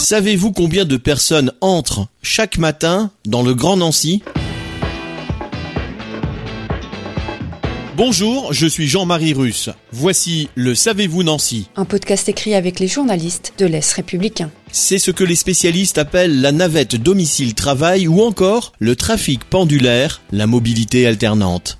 Savez-vous combien de personnes entrent chaque matin dans le Grand Nancy? Bonjour, je suis Jean-Marie Russe. Voici le Savez-vous Nancy Un podcast écrit avec les journalistes de l'Est républicain. C'est ce que les spécialistes appellent la navette domicile-travail ou encore le trafic pendulaire, la mobilité alternante.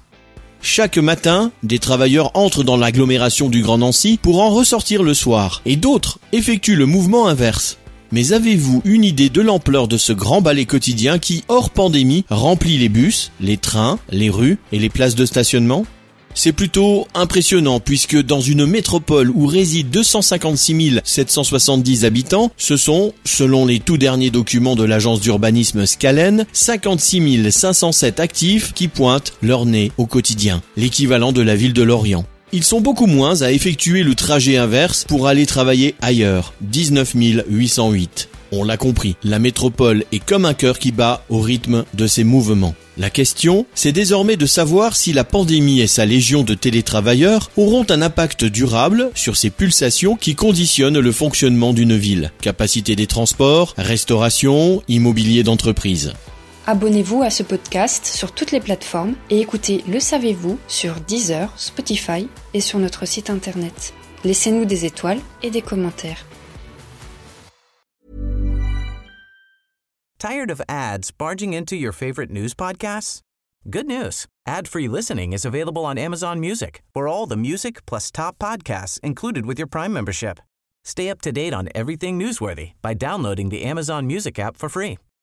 Chaque matin, des travailleurs entrent dans l'agglomération du Grand Nancy pour en ressortir le soir, et d'autres effectuent le mouvement inverse. Mais avez-vous une idée de l'ampleur de ce grand balai quotidien qui, hors pandémie, remplit les bus, les trains, les rues et les places de stationnement? C'est plutôt impressionnant puisque dans une métropole où résident 256 770 habitants, ce sont, selon les tout derniers documents de l'agence d'urbanisme Scalen, 56 507 actifs qui pointent leur nez au quotidien, l'équivalent de la ville de Lorient. Ils sont beaucoup moins à effectuer le trajet inverse pour aller travailler ailleurs, 19 808. On l'a compris, la métropole est comme un cœur qui bat au rythme de ses mouvements. La question, c'est désormais de savoir si la pandémie et sa légion de télétravailleurs auront un impact durable sur ces pulsations qui conditionnent le fonctionnement d'une ville. Capacité des transports, restauration, immobilier d'entreprise. Abonnez-vous à ce podcast sur toutes les plateformes et écoutez Le Savez-vous sur Deezer, Spotify et sur notre site internet. Laissez-nous des étoiles et des commentaires. Tired of ads barging into your favorite news podcasts? Good news. Ad-free listening is available on Amazon Music for all the music plus top podcasts included with your Prime membership. Stay up to date on everything newsworthy by downloading the Amazon Music app for free